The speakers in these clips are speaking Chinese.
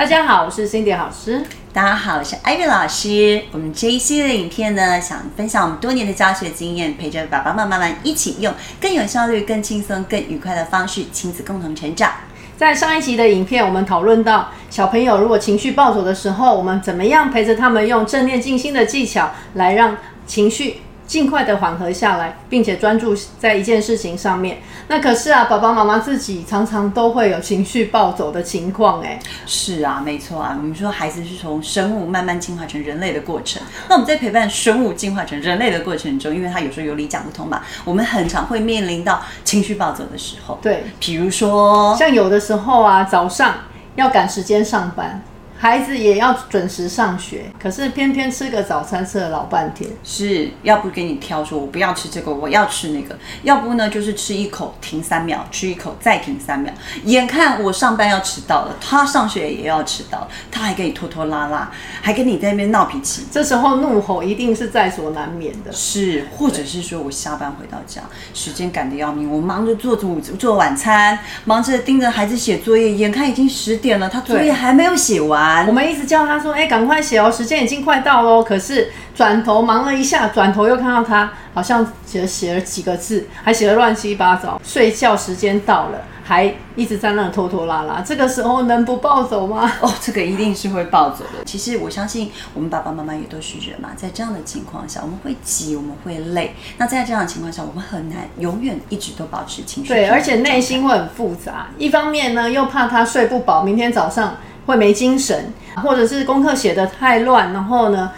大家好，我是 Cindy 老师。大家好，我是 Ivy 老师。我们这一系列影片呢，想分享我们多年的教学经验，陪着爸爸妈妈们一起用更有效率、更轻松、更愉快的方式，亲子共同成长。在上一集的影片，我们讨论到小朋友如果情绪暴走的时候，我们怎么样陪着他们用正念静心的技巧来让情绪。尽快的缓和下来，并且专注在一件事情上面。那可是啊，爸爸妈妈自己常常都会有情绪暴走的情况，哎，是啊，没错啊。我们说孩子是从生物慢慢进化成人类的过程。那我们在陪伴生物进化成人类的过程中，因为他有时候有理讲不通嘛，我们很常会面临到情绪暴走的时候。对，比如说，像有的时候啊，早上要赶时间上班。孩子也要准时上学，可是偏偏吃个早餐吃了老半天。是要不给你挑，说我不要吃这个，我要吃那个；要不呢，就是吃一口停三秒，吃一口再停三秒。眼看我上班要迟到了，他上学也要迟到，他还跟你拖拖拉拉，还跟你在那边闹脾气。这时候怒吼一定是在所难免的。是，或者是说我下班回到家，时间赶得要命，我忙着做午做晚餐，忙着盯着孩子写作业，眼看已经十点了，他作业还没有写完。我们一直叫他说：“哎，赶快写哦，时间已经快到喽。”可是转头忙了一下，转头又看到他好像写写了几个字，还写的乱七八糟。睡觉时间到了，还一直在那拖拖拉拉。这个时候能不暴走吗？哦，这个一定是会暴走的。其实我相信我们爸爸妈妈也都是人嘛，在这样的情况下，我们会急，我们会累。那在这样的情况下，我们很难永远一直都保持情绪。对，而且内心会很复杂。一方面呢，又怕他睡不饱，明天早上。会没精神，或者是功课写的太乱，然后呢，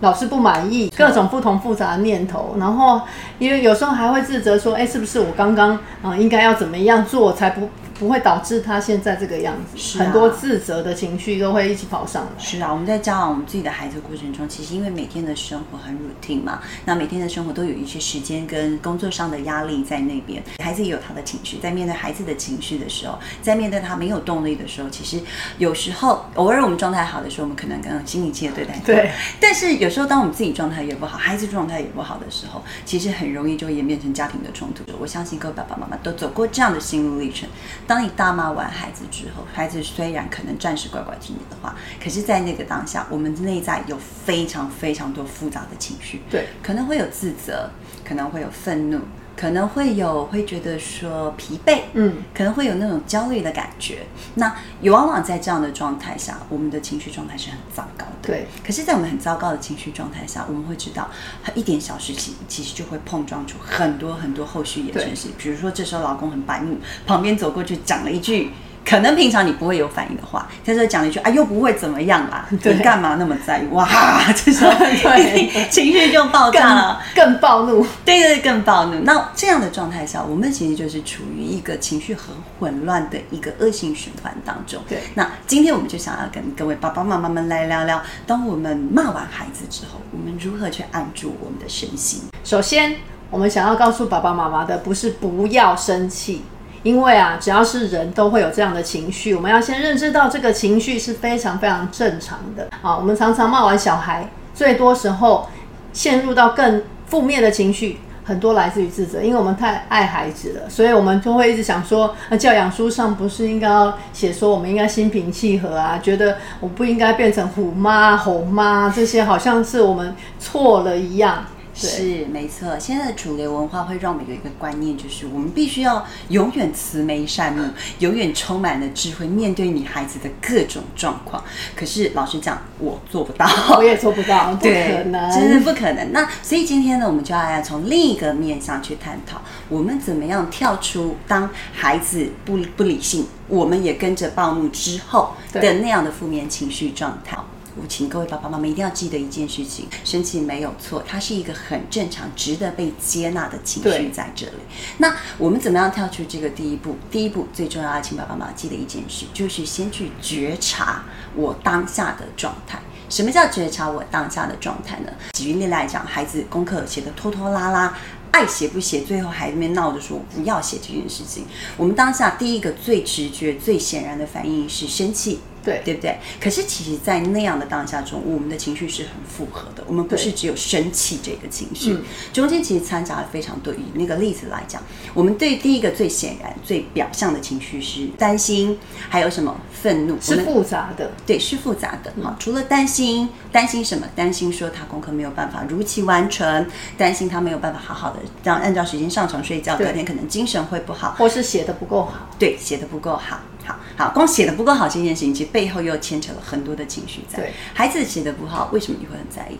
老师不满意，各种不同复杂的念头，然后因为有时候还会自责说，哎，是不是我刚刚啊应该要怎么样做才不？不会导致他现在这个样子，很多自责的情绪都会一起跑上来。是啊，我们在教养我们自己的孩子过程中，其实因为每天的生活很 routine 嘛，那每天的生活都有一些时间跟工作上的压力在那边，孩子也有他的情绪，在面对孩子的情绪的时候，在面对他没有动力的时候，其实有时候偶尔我们状态好的时候，我们可能更心平气的对待。对。但是有时候当我们自己状态也不好，孩子状态也不好的时候，其实很容易就会演变成家庭的冲突。我相信各位爸爸妈妈都走过这样的心路历程。当你大骂完。孩子之后，孩子虽然可能暂时乖乖听你的话，可是，在那个当下，我们内在有非常非常多复杂的情绪，对，可能会有自责，可能会有愤怒，可能会有会觉得说疲惫，嗯，可能会有那种焦虑的感觉。那也往往在这样的状态下，我们的情绪状态是很糟糕的，对。可是，在我们很糟糕的情绪状态下，我们会知道，一点小事情其实就会碰撞出很多很多后续衍生事。比如说，这时候老公很白目，旁边走过去讲了一句。可能平常你不会有反应的话，他说讲了一句啊，又不会怎么样 啦，你干嘛那么在意？哇，这时候 情绪就爆炸了，更暴怒，对对，更暴怒。那这样的状态下，我们其实就是处于一个情绪很混乱的一个恶性循环当中。对，那今天我们就想要跟各位爸爸妈妈们来聊聊，当我们骂完孩子之后，我们如何去按住我们的身心。首先，我们想要告诉爸爸妈妈的，不是不要生气。因为啊，只要是人都会有这样的情绪，我们要先认知到这个情绪是非常非常正常的啊。我们常常骂完小孩，最多时候陷入到更负面的情绪，很多来自于自责，因为我们太爱孩子了，所以我们就会一直想说，那教养书上不是应该要写说我们应该心平气和啊？觉得我不应该变成虎妈、吼妈，这些好像是我们错了一样。是没错，现在的主流文化会让我们有一个观念，就是我们必须要永远慈眉善目，永远充满了智慧，面对你孩子的各种状况。可是老实讲，我做不到，我也做不到，不可能，真的不可能。那所以今天呢，我们就要从另一个面上去探讨，我们怎么样跳出当孩子不不理性，我们也跟着暴怒之后的那样的负面情绪状态。我请各位爸爸妈妈一定要记得一件事情：生气没有错，它是一个很正常、值得被接纳的情绪在这里。那我们怎么样跳出这个第一步？第一步最重要要请爸爸妈妈记得一件事，就是先去觉察我当下的状态。什么叫觉察我当下的状态呢？举例来讲，孩子功课写的拖拖拉拉，爱写不写，最后还在那边闹着说不要写这件事情。我们当下第一个最直觉、最显然的反应是生气。对对不对？可是其实，在那样的当下中，我们的情绪是很复合的，我们不是只有生气这个情绪，中间其实掺杂了非常多。以那个例子来讲，我们对第一个最显然、最表象的情绪是担心，还有什么愤怒，是复杂的，对，是复杂的。好，除了担心，担心什么？担心说他功课没有办法如期完成，担心他没有办法好好的让按照时间上床睡觉，隔天可能精神会不好，或是写的不够好。对，写的不够好。好好，光写的不够好这件事情，其实背后又牵扯了很多的情绪在。对，孩子写的不好，为什么你会很在意？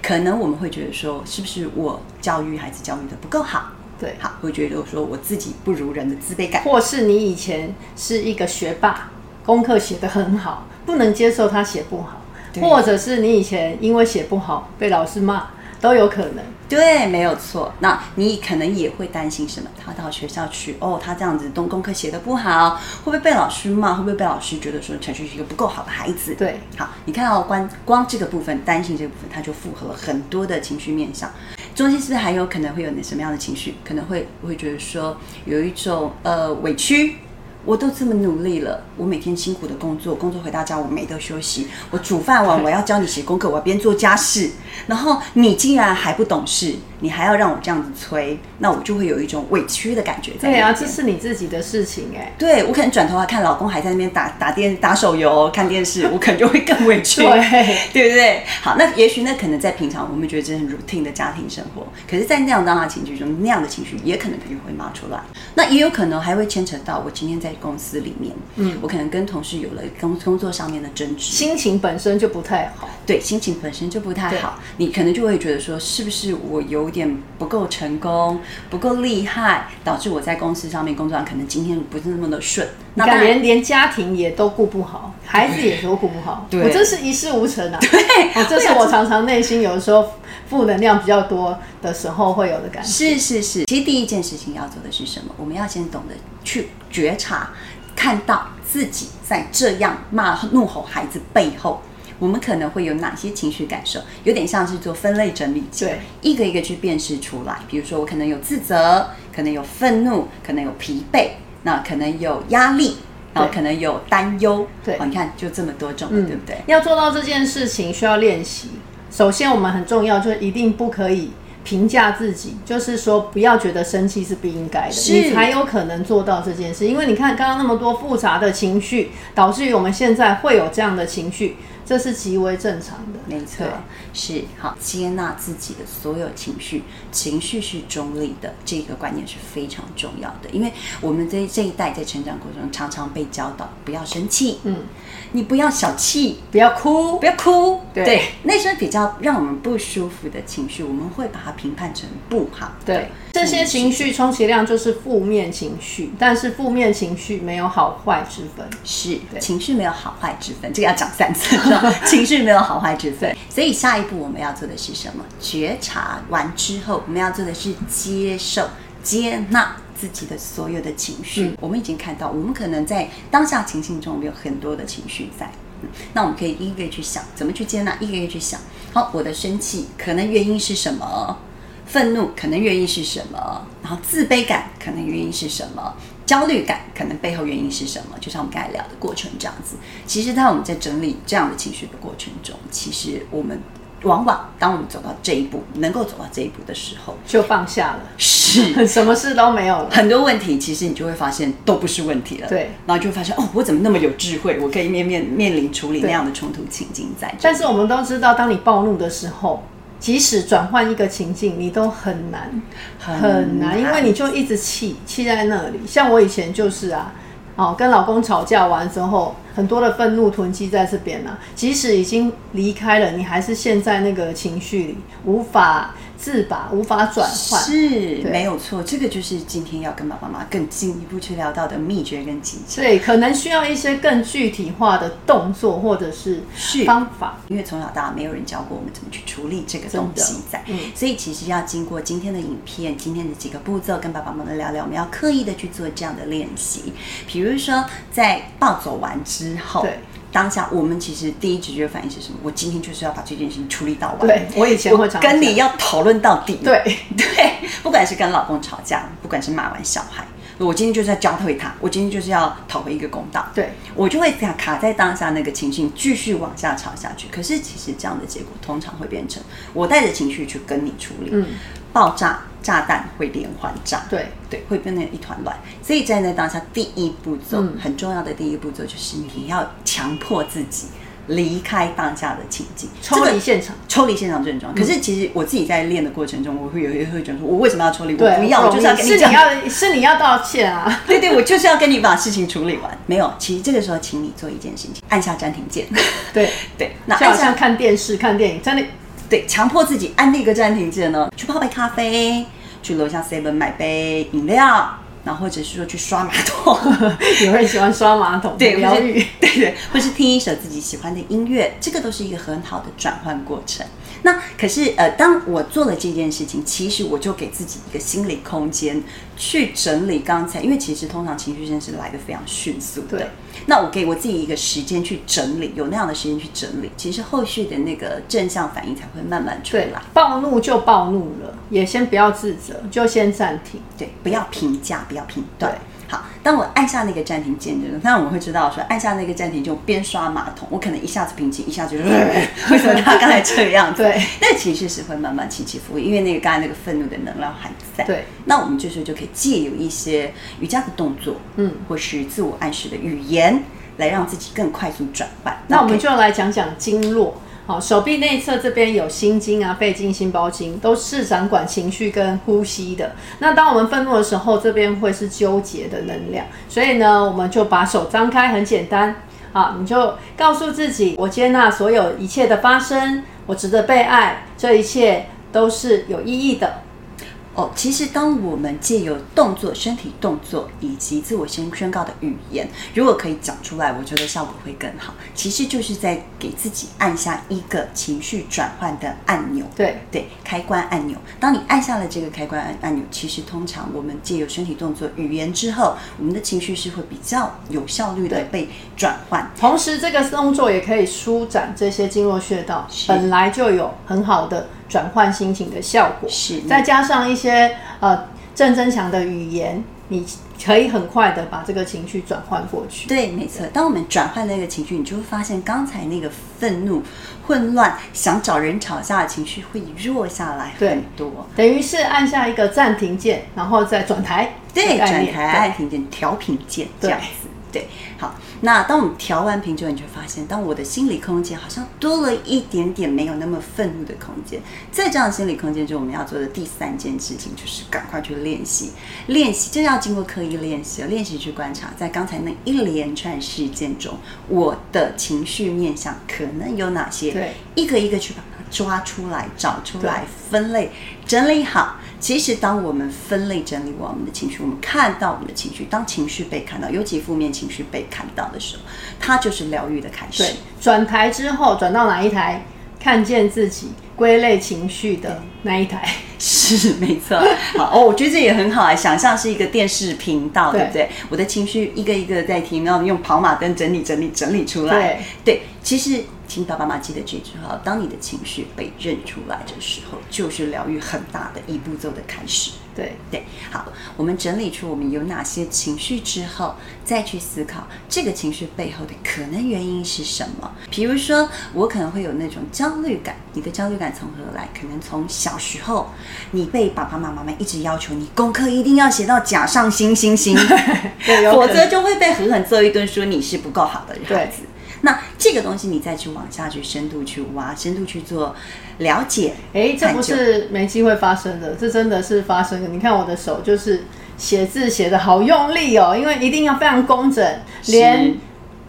可能我们会觉得说，是不是我教育孩子教育的不够好？对，好，会觉得说我自己不如人的自卑感，或是你以前是一个学霸，功课写得很好，不能接受他写不好，或者是你以前因为写不好被老师骂。都有可能，对，没有错。那你可能也会担心什么？他到学校去，哦，他这样子东功课写的不好，会不会被老师骂？会不会被老师觉得说陈旭是一个不够好的孩子？对，好，你看到光光这个部分，担心这个部分，他就符合了很多的情绪面向。中间是不是还有可能会有那什么样的情绪？可能会会觉得说有一种呃委屈。我都这么努力了，我每天辛苦的工作，工作回到家我没得休息，我煮饭完 我要教你写功课，我要边做家事，然后你竟然还不懂事。你还要让我这样子催，那我就会有一种委屈的感觉。对啊，这是你自己的事情哎。对我可能转头来看老公还在那边打打电打手游看电视，我可能就会更委屈，对对不对？好，那也许那可能在平常我们觉得这很 routine 的家庭生活，可是，在那样当下情绪中，那样的情绪也可能可能会冒出来。那也有可能还会牵扯到我今天在公司里面，嗯，我可能跟同事有了工工作上面的争执，心情本身就不太好。对，心情本身就不太好，你可能就会觉得说，是不是我有点不够成功，不够厉害，导致我在公司上面工作上可能今天不是那么的顺。那连连家庭也都顾不好，孩子也都顾不好，我真是一事无成啊！对，这是我常常内心有的时候负能量比较多的时候会有的感觉。是是是，其实第一件事情要做的是什么？我们要先懂得去觉察，看到自己在这样骂怒吼孩子背后。我们可能会有哪些情绪感受？有点像是做分类整理，对，一个一个去辨识出来。比如说，我可能有自责，可能有愤怒，可能有疲惫，那可能有压力，然后可能有担忧。对，你看，就这么多种，对不对？要做到这件事情，需要练习。首先，我们很重要，就是一定不可以评价自己，就是说不要觉得生气是不应该的，你才有可能做到这件事。因为你看，刚刚那么多复杂的情绪，导致于我们现在会有这样的情绪。这是极为正常的，没错，是好接纳自己的所有情绪，情绪是中立的，这个观念是非常重要的。因为我们在这一代在成长过程中，常常被教导不要生气，嗯，你不要小气，不要哭，不要哭，对，那些比较让我们不舒服的情绪，我们会把它评判成不好。对，这些情绪充其量就是负面情绪，但是负面情绪没有好坏之分，是情绪没有好坏之分，这个要讲三次。情绪没有好坏之分，所以下一步我们要做的是什么？觉察完之后，我们要做的是接受、接纳自己的所有的情绪。我们已经看到，我们可能在当下情境中我们有很多的情绪在，那我们可以一个一个去想，怎么去接纳，一个一个去想。好，我的生气可能原因是什么？愤怒可能原因是什么？然后自卑感可能原因是什么？焦虑感可能背后原因是什么？就像我们刚才聊的过程这样子。其实，当我们在整理这样的情绪的过程中，其实我们往往当我们走到这一步，能够走到这一步的时候，就放下了，是，什么事都没有了。很多问题，其实你就会发现都不是问题了。对，然后就会发现，哦，我怎么那么有智慧？我可以面面面临处理那样的冲突情境在。但是我们都知道，当你暴怒的时候。即使转换一个情境，你都很难，很难，因为你就一直气，气在那里。像我以前就是啊，哦，跟老公吵架完之后，很多的愤怒囤积在这边呢。即使已经离开了，你还是陷在那个情绪里，无法。自拔无法转换是没有错，这个就是今天要跟爸爸妈妈更进一步去聊到的秘诀跟技巧。对，可能需要一些更具体化的动作或者是方法，因为从小到大没有人教过我们怎么去处理这个东西在，所以其实要经过今天的影片，今天的几个步骤，跟爸爸妈妈聊聊，我们要刻意的去做这样的练习，比如说在暴走完之后。对。当下我们其实第一直觉反应是什么？我今天就是要把这件事情处理到完。对，我以前会跟你要讨论到底。对 对，不管是跟老公吵架，不管是骂完小孩，我今天就是要教会他，我今天就是要讨回一个公道。对，我就会卡卡在当下那个情绪，继续往下吵下去。可是其实这样的结果通常会变成我带着情绪去跟你处理，嗯，爆炸炸弹会连环炸，对对，会变成一团乱。所以在那当下，第一步骤、嗯很重要的第一步骤就是你要强迫自己离开当下的情境，抽这个离现场。抽离现场症状。可是其实我自己在练的过程中，我会有一会觉得说，我为什么要抽离？我，不要，我就是要跟你讲你。要是你要道歉啊。对对，我就是要跟你把事情处理完。没有，其实这个时候，请你做一件事情，按下暂停键。对，对，那就好像看电视、看电影，真的对，强迫自己按那个暂停键呢，去泡杯咖啡，去楼下 seven 买杯饮料，然后或者是说去刷马桶。有人喜欢刷马桶，对，疗愈。对对，或是听一首自己喜欢的音乐，这个都是一个很好的转换过程。那可是呃，当我做了这件事情，其实我就给自己一个心理空间去整理刚才，因为其实通常情绪真是来的非常迅速的对。那我给我自己一个时间去整理，有那样的时间去整理，其实后续的那个正向反应才会慢慢出对来。，暴怒就暴怒了，也先不要自责，就先暂停。对，不要评价，不要评断对。好，当我按下那个暂停键的时候，那我会知道说，按下那个暂停就边刷马桶，我可能一下子平静，一下子就 为什么他刚才这样子？对，那情绪是会慢慢起起伏伏，因为那个刚才那个愤怒的能量还在。对，那我们这时候就可以借由一些瑜伽的动作，嗯，或是自我暗示的语言，来让自己更快速转换。那我们就来讲讲经络。好，手臂内侧这边有心经啊、肺经、心包经，都是掌管情绪跟呼吸的。那当我们愤怒的时候，这边会是纠结的能量，所以呢，我们就把手张开，很简单好，你就告诉自己，我接纳所有一切的发生，我值得被爱，这一切都是有意义的。哦，其实当我们借由动作、身体动作以及自我宣宣告的语言，如果可以讲出来，我觉得效果会更好。其实就是在给自己按下一个情绪转换的按钮。对，对，开关按钮。当你按下了这个开关按按钮，其实通常我们借由身体动作、语言之后，我们的情绪是会比较有效率的被转换。同时这个动作也可以舒展这些经络穴道，本来就有很好的转换心情的效果。是再加上一些呃正增强的语言，你可以很快的把这个情绪转换过去。对，没错。当我们转换那个情绪，你就会发现刚才那个愤怒、混乱、想找人吵架的情绪会弱下来很多。等于是按下一个暂停键，然后再转台。对，转台按停键、调频键这样子。对，好。那当我们调完频之后，你就发现，当我的心理空间好像多了一点点没有那么愤怒的空间。在这样的心理空间中，我们要做的第三件事情就是赶快去练习，练习，这要经过刻意练习，练习去观察，在刚才那一连串事件中，我的情绪面向可能有哪些？对，一个一个去把它抓出来、找出来、分类、整理好。其实，当我们分类整理完我们的情绪，我们看到我们的情绪，当情绪被看到，尤其负面情绪被看到的时候，它就是疗愈的开始。对，转台之后转到哪一台？看见自己归类情绪的那一台。是没错，好哦，我觉得这也很好啊。想象是一个电视频道，对不对？我的情绪一个一个在听，然后用跑马灯整理、整理、整理出来。对，其实请爸爸妈妈记得这句话：当你的情绪被认出来的时候，就是疗愈很大的一步骤的开始。对对，好，我们整理出我们有哪些情绪之后，再去思考这个情绪背后的可能原因是什么。比如说，我可能会有那种焦虑感，你的焦虑感从何来？可能从小时候，你被爸爸妈妈们一直要求你功课一定要写到甲上星星星，否则就会被狠狠揍一顿，说你是不够好的孩子。那这个东西你再去往下去深度去挖，深度去做了解。哎，这不是没机会发生的，这真的是发生的。你看我的手就是写字写的好用力哦，因为一定要非常工整，连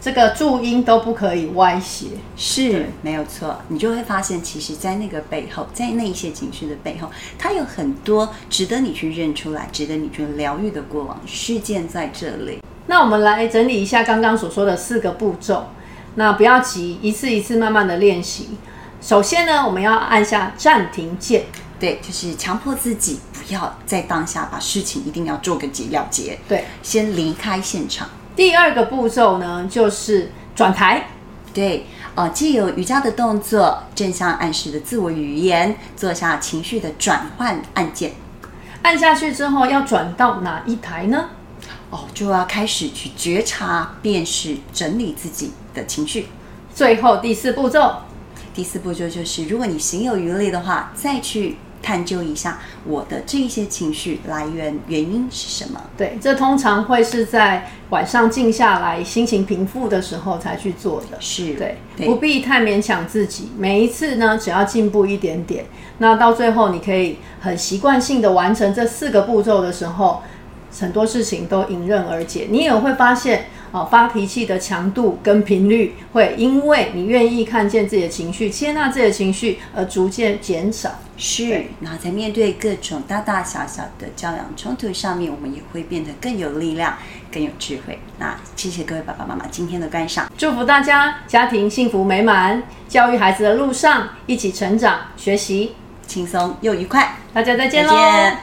这个注音都不可以歪斜。是没有错，你就会发现，其实，在那个背后，在那一些情绪的背后，它有很多值得你去认出来、值得你去疗愈的过往事件在这里。那我们来整理一下刚刚所说的四个步骤。那不要急，一次一次慢慢的练习。首先呢，我们要按下暂停键，对，就是强迫自己不要在当下把事情一定要做个结了结，对，先离开现场。第二个步骤呢，就是转台，对，呃，既有瑜伽的动作，正向暗示的自我语言，做下情绪的转换按键。按下去之后要转到哪一台呢？哦，就要开始去觉察、辨识、整理自己的情绪。最后第四步骤，第四步骤就是，如果你行有余力的话，再去探究一下我的这一些情绪来源原因是什么。对，这通常会是在晚上静下来、心情平复的时候才去做的。是对，不必太勉强自己。每一次呢，只要进步一点点，那到最后你可以很习惯性的完成这四个步骤的时候，很多事情都迎刃而解。你也会发现，哦，发脾气的强度跟频率会因为你愿意看见自己的情绪、接纳自己的情绪而逐渐减少。是，然后在面对各种大大小小的教养冲突上面，我们也会变得更有力量、更有智慧。那谢谢各位爸爸妈妈今天的观赏，祝福大家家庭幸福美满，教育孩子的路上一起成长、学习，轻松又愉快。大家再见再喽！见